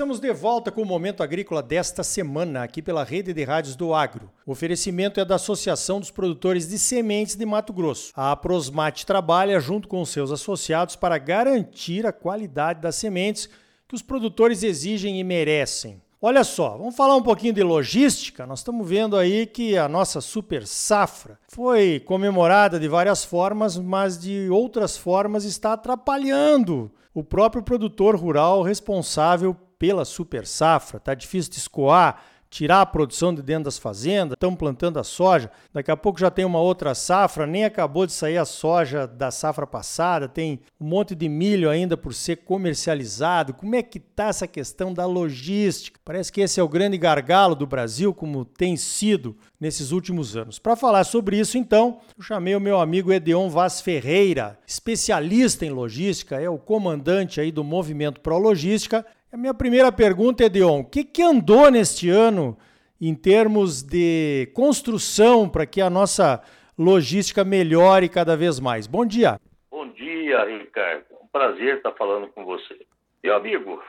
estamos de volta com o Momento Agrícola desta semana, aqui pela Rede de Rádios do Agro. O oferecimento é da Associação dos Produtores de Sementes de Mato Grosso. A Prosmate trabalha junto com seus associados para garantir a qualidade das sementes que os produtores exigem e merecem. Olha só, vamos falar um pouquinho de logística. Nós estamos vendo aí que a nossa super safra foi comemorada de várias formas, mas de outras formas está atrapalhando o próprio produtor rural responsável pela super safra. Está difícil de escoar tirar a produção de dentro das fazendas, estão plantando a soja, daqui a pouco já tem uma outra safra, nem acabou de sair a soja da safra passada, tem um monte de milho ainda por ser comercializado. Como é que está essa questão da logística? Parece que esse é o grande gargalo do Brasil, como tem sido nesses últimos anos. Para falar sobre isso, então, eu chamei o meu amigo Edeon Vaz Ferreira, especialista em logística, é o comandante aí do Movimento Pro Logística a minha primeira pergunta, Edion, o que, que andou neste ano em termos de construção para que a nossa logística melhore cada vez mais? Bom dia. Bom dia, Ricardo. Um prazer estar falando com você. Meu amigo,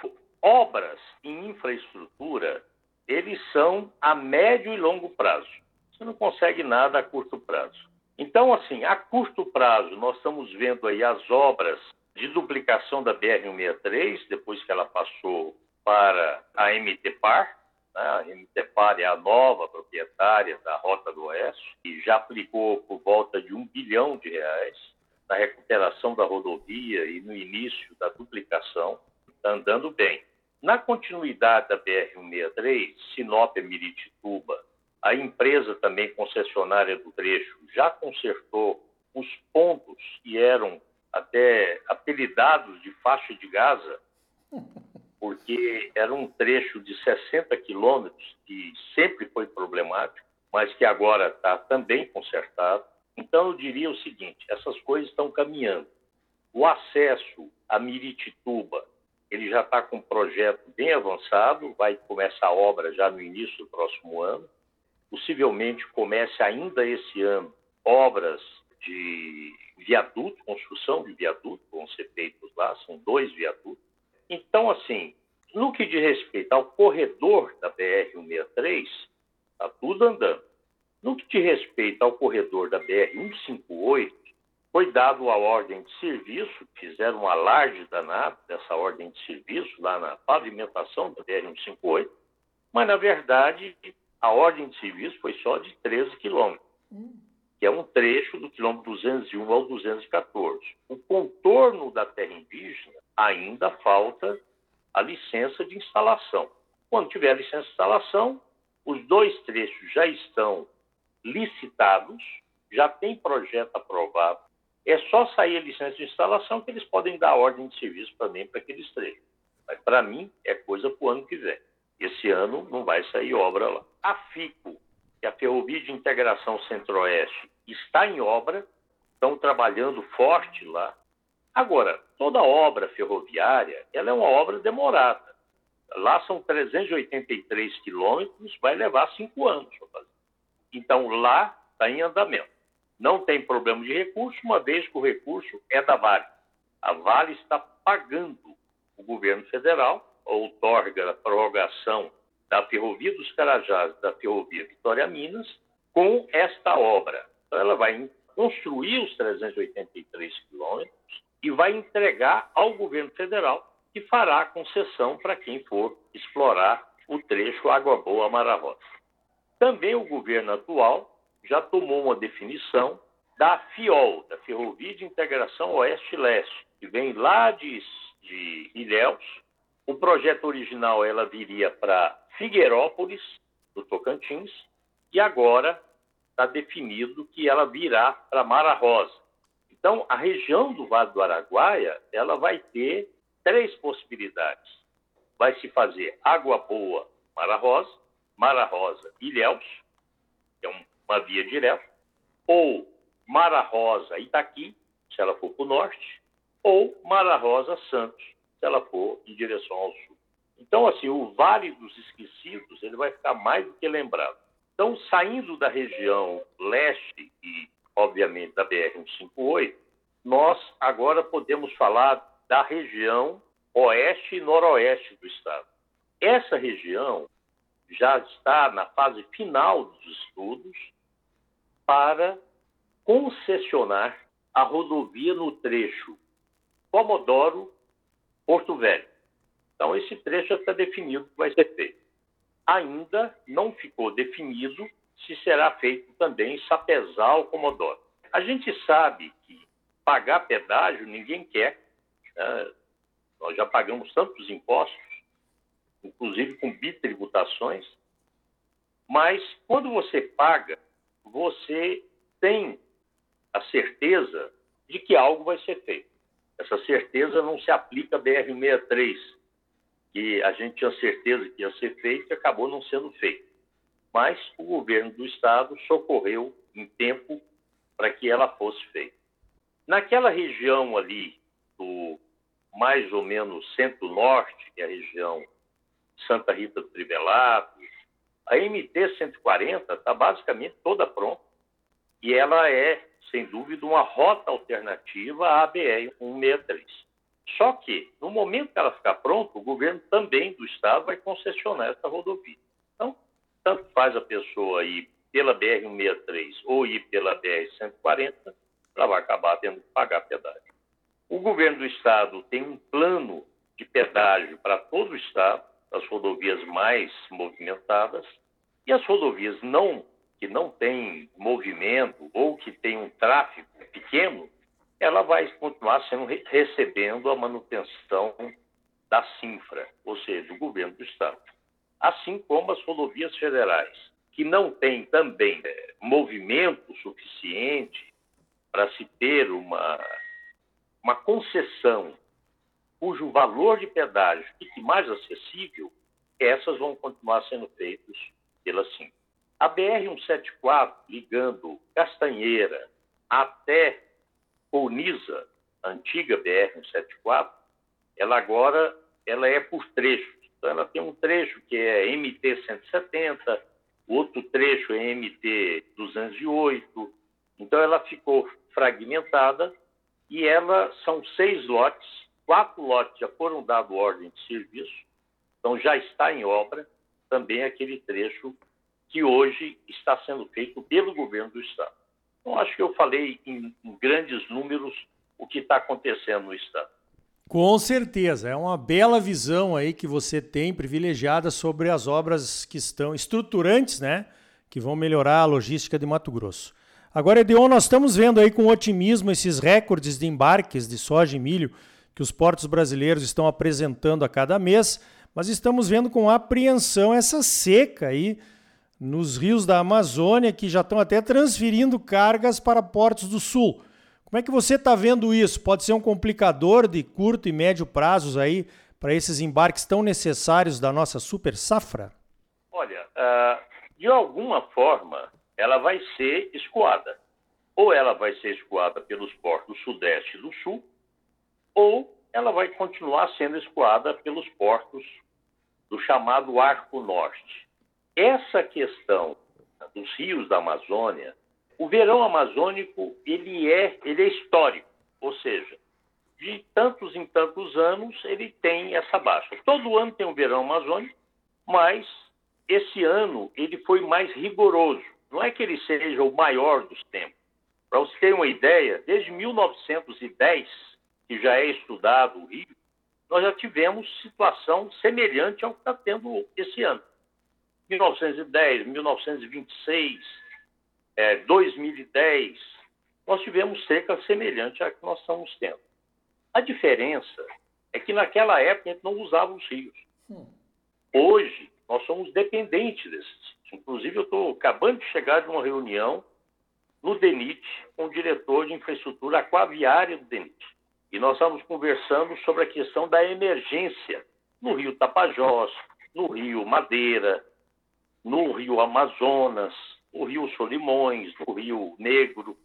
obras em infraestrutura, eles são a médio e longo prazo. Você não consegue nada a curto prazo. Então, assim, a curto prazo, nós estamos vendo aí as obras de duplicação da BR-163, depois que ela passou para a MTPAR. Né? A MTPAR é a nova proprietária da Rota do Oeste e já aplicou por volta de um bilhão de reais na recuperação da rodovia e no início da duplicação. Está andando bem. Na continuidade da BR-163, Sinop Miritituba, a empresa também concessionária do trecho já consertou os pontos que eram até apelidados de faixa de Gaza, porque era um trecho de 60 quilômetros que sempre foi problemático, mas que agora está também consertado. Então, eu diria o seguinte: essas coisas estão caminhando. O acesso a Miritituba, ele já está com um projeto bem avançado, vai começar a obra já no início do próximo ano. Possivelmente comece ainda esse ano obras de viaduto, construção de viaduto, vão ser feitos lá, são dois viadutos. Então, assim, no que diz respeito ao corredor da BR-163, está tudo andando. No que diz respeito ao corredor da BR-158, foi dado a ordem de serviço, fizeram um alarde danado dessa ordem de serviço lá na pavimentação da BR-158, mas, na verdade, a ordem de serviço foi só de 13 quilômetros. Que é um trecho do quilômetro 201 ao 214. O contorno da terra indígena ainda falta a licença de instalação. Quando tiver a licença de instalação, os dois trechos já estão licitados, já tem projeto aprovado. É só sair a licença de instalação que eles podem dar ordem de serviço também para aqueles trechos. Mas para mim é coisa para o ano que vem. Esse ano não vai sair obra lá. A FICO, que é a Ferrovia de Integração Centro-Oeste, está em obra, estão trabalhando forte lá. Agora, toda obra ferroviária, ela é uma obra demorada. Lá são 383 quilômetros, vai levar cinco anos para fazer. Então, lá está em andamento. Não tem problema de recurso, uma vez que o recurso é da Vale. A Vale está pagando o governo federal, outorga a prorrogação da Ferrovia dos Carajás, da Ferrovia Vitória Minas, com esta obra. Então, ela vai construir os 383 quilômetros e vai entregar ao governo federal, que fará a concessão para quem for explorar o trecho Água Boa Mara Rosa. Também o governo atual já tomou uma definição da FIOL, da Ferrovia de Integração Oeste-Leste, que vem lá de, de Ilhéus. O projeto original ela viria para Figueirópolis, do Tocantins, e agora está definido que ela virá para Mara Rosa. Então, a região do Vale do Araguaia, ela vai ter três possibilidades. Vai se fazer Água Boa, Mara Rosa, Mara Rosa, Ilhéus, que é uma via direta, ou Mara Rosa, Itaqui, se ela for para o norte, ou Mara Rosa, Santos, se ela for em direção ao sul. Então, assim, o Vale dos Esquecidos ele vai ficar mais do que lembrado. Então, saindo da região leste e, obviamente, da BR-158, nós agora podemos falar da região oeste e noroeste do estado. essa região já está na fase final dos estudos para concessionar a rodovia no trecho Comodoro Porto Velho. Então, esse trecho já está definido que vai ser feito. Ainda não ficou definido se será feito também Sapezal Comodoro. A gente sabe que pagar pedágio ninguém quer. Né? Nós já pagamos tantos impostos, inclusive com bitributações, mas quando você paga, você tem a certeza de que algo vai ser feito. Essa certeza não se aplica à BR-63, que a gente tinha certeza que ia ser feito e acabou não sendo feito. Mas o governo do estado socorreu em tempo para que ela fosse feita. Naquela região ali, do mais ou menos centro-norte, que é a região Santa Rita do Trivelato, a MT-140 está basicamente toda pronta e ela é, sem dúvida, uma rota alternativa à BR-163. Só que, no momento que ela ficar pronta, o governo também do Estado vai concessionar essa rodovia. Então, tanto faz a pessoa ir pela BR-163 ou ir pela BR-140, ela vai acabar tendo que pagar pedágio. O governo do Estado tem um plano de pedágio para todo o Estado, as rodovias mais movimentadas, e as rodovias não que não têm movimento ou que têm um tráfego pequeno, ela vai continuar sendo recebendo a manutenção da Sinfra, ou seja, do governo do Estado. Assim como as rodovias federais, que não têm também é, movimento suficiente para se ter uma, uma concessão cujo valor de pedágio fique mais acessível, essas vão continuar sendo feitas pela Sinfra. A BR-174, ligando Castanheira até Colniza, antiga BR-174, ela agora ela é por trechos. Então, ela tem um trecho que é MT-170, outro trecho é MT-208. Então, ela ficou fragmentada e ela são seis lotes, quatro lotes já foram dados ordem de serviço, então já está em obra também aquele trecho que hoje está sendo feito pelo governo do Estado. Então, acho que eu falei em, em grandes números o que está acontecendo no Estado. Com certeza, é uma bela visão aí que você tem privilegiada sobre as obras que estão estruturantes, né? Que vão melhorar a logística de Mato Grosso. Agora, Edeon, nós estamos vendo aí com otimismo esses recordes de embarques de soja e milho que os portos brasileiros estão apresentando a cada mês, mas estamos vendo com apreensão essa seca aí nos rios da Amazônia que já estão até transferindo cargas para portos do sul. Como é que você está vendo isso? Pode ser um complicador de curto e médio prazos aí para esses embarques tão necessários da nossa super safra? Olha, uh, de alguma forma ela vai ser escoada. Ou ela vai ser escoada pelos portos sudeste e do sul, ou ela vai continuar sendo escoada pelos portos do chamado Arco Norte. Essa questão dos rios da Amazônia, o verão amazônico ele é, ele é histórico, ou seja, de tantos em tantos anos ele tem essa baixa. Todo ano tem um verão amazônico, mas esse ano ele foi mais rigoroso. Não é que ele seja o maior dos tempos. Para você ter uma ideia, desde 1910, que já é estudado o Rio, nós já tivemos situação semelhante ao que está tendo esse ano. 1910, 1926, é, 2010, nós tivemos seca semelhante à que nós estamos tendo. A diferença é que naquela época a gente não usava os rios. Hoje, nós somos dependentes desses. Inclusive, eu estou acabando de chegar de uma reunião no DENIT com o diretor de infraestrutura aquaviária do DENIT. E nós estamos conversando sobre a questão da emergência no rio Tapajós, no rio Madeira, no rio Amazonas, no rio Solimões, no rio Negro.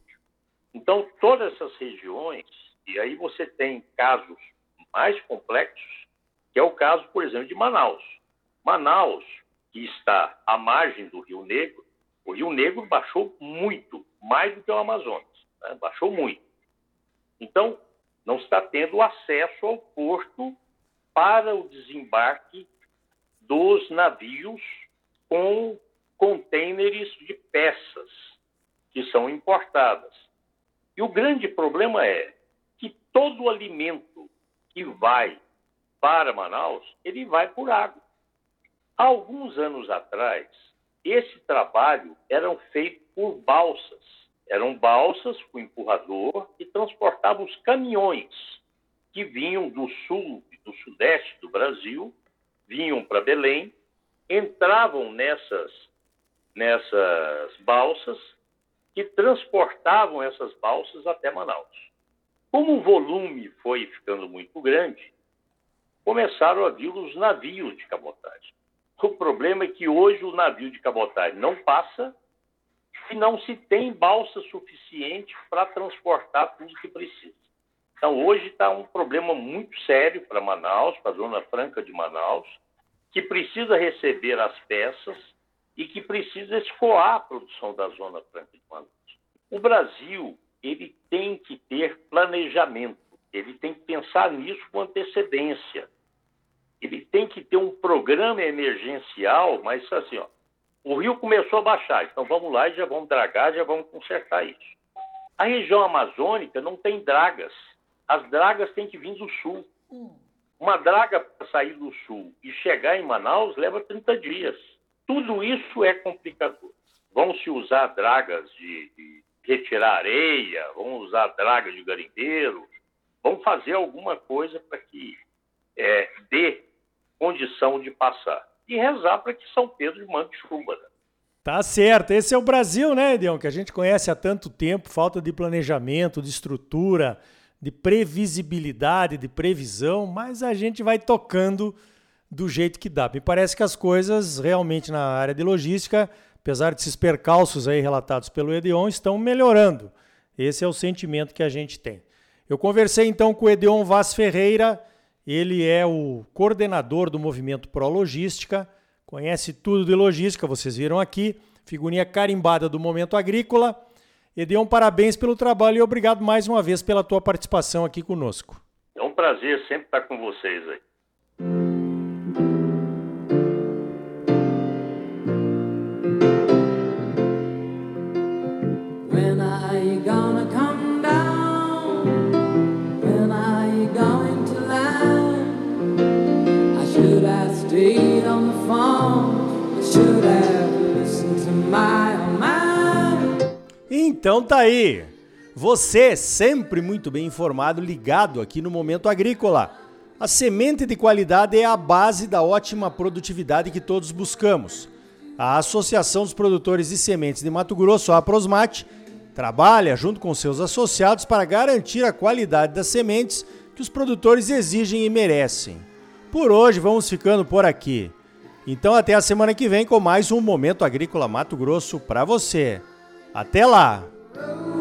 Então, todas essas regiões, e aí você tem casos mais complexos, que é o caso, por exemplo, de Manaus. Manaus, que está à margem do Rio Negro, o Rio Negro baixou muito, mais do que o Amazonas, né? baixou muito. Então, não está tendo acesso ao porto para o desembarque dos navios com contêineres de peças que são importadas. E o grande problema é que todo o alimento que vai para Manaus, ele vai por água. Há alguns anos atrás, esse trabalho era feito por balsas. Eram balsas com empurrador que transportavam os caminhões que vinham do sul e do sudeste do Brasil, vinham para Belém, entravam nessas, nessas balsas que transportavam essas balsas até Manaus. Como o volume foi ficando muito grande, começaram a vir os navios de cabotagem. O problema é que hoje o navio de cabotagem não passa e não se tem balsa suficiente para transportar tudo que precisa. Então, hoje está um problema muito sério para Manaus, para a Zona Franca de Manaus, que precisa receber as peças e que precisa escoar a produção da Zona Franca de Manaus. O Brasil ele tem que ter planejamento, ele tem que pensar nisso com antecedência. Ele tem que ter um programa emergencial, mas assim, ó, o rio começou a baixar, então vamos lá e já vamos dragar, já vamos consertar isso. A região amazônica não tem dragas. As dragas têm que vir do sul. Hum. Uma draga para sair do sul e chegar em Manaus leva 30 dias. Tudo isso é complicador. Vão se usar dragas de, de retirar areia, vão usar dragas de garimpeiro, vão fazer alguma coisa para que é, dê condição de passar. E rezar para que São Pedro mande chuva. Né? Tá certo. Esse é o Brasil, né, Edion? Que a gente conhece há tanto tempo, falta de planejamento, de estrutura, de previsibilidade, de previsão, mas a gente vai tocando do jeito que dá. Me parece que as coisas realmente na área de logística, apesar desses percalços aí relatados pelo Edeon, estão melhorando. Esse é o sentimento que a gente tem. Eu conversei então com o Edeon Vaz Ferreira, ele é o coordenador do movimento Pro Logística, conhece tudo de logística, vocês viram aqui, figurinha carimbada do Momento Agrícola. Edeon, parabéns pelo trabalho e obrigado mais uma vez pela tua participação aqui conosco. É um prazer sempre estar com vocês aí. Então tá aí. Você sempre muito bem informado, ligado aqui no Momento Agrícola. A semente de qualidade é a base da ótima produtividade que todos buscamos. A Associação dos Produtores de Sementes de Mato Grosso, a Prosmate, trabalha junto com seus associados para garantir a qualidade das sementes que os produtores exigem e merecem. Por hoje vamos ficando por aqui. Então até a semana que vem com mais um Momento Agrícola Mato Grosso para você. Até lá! Oh.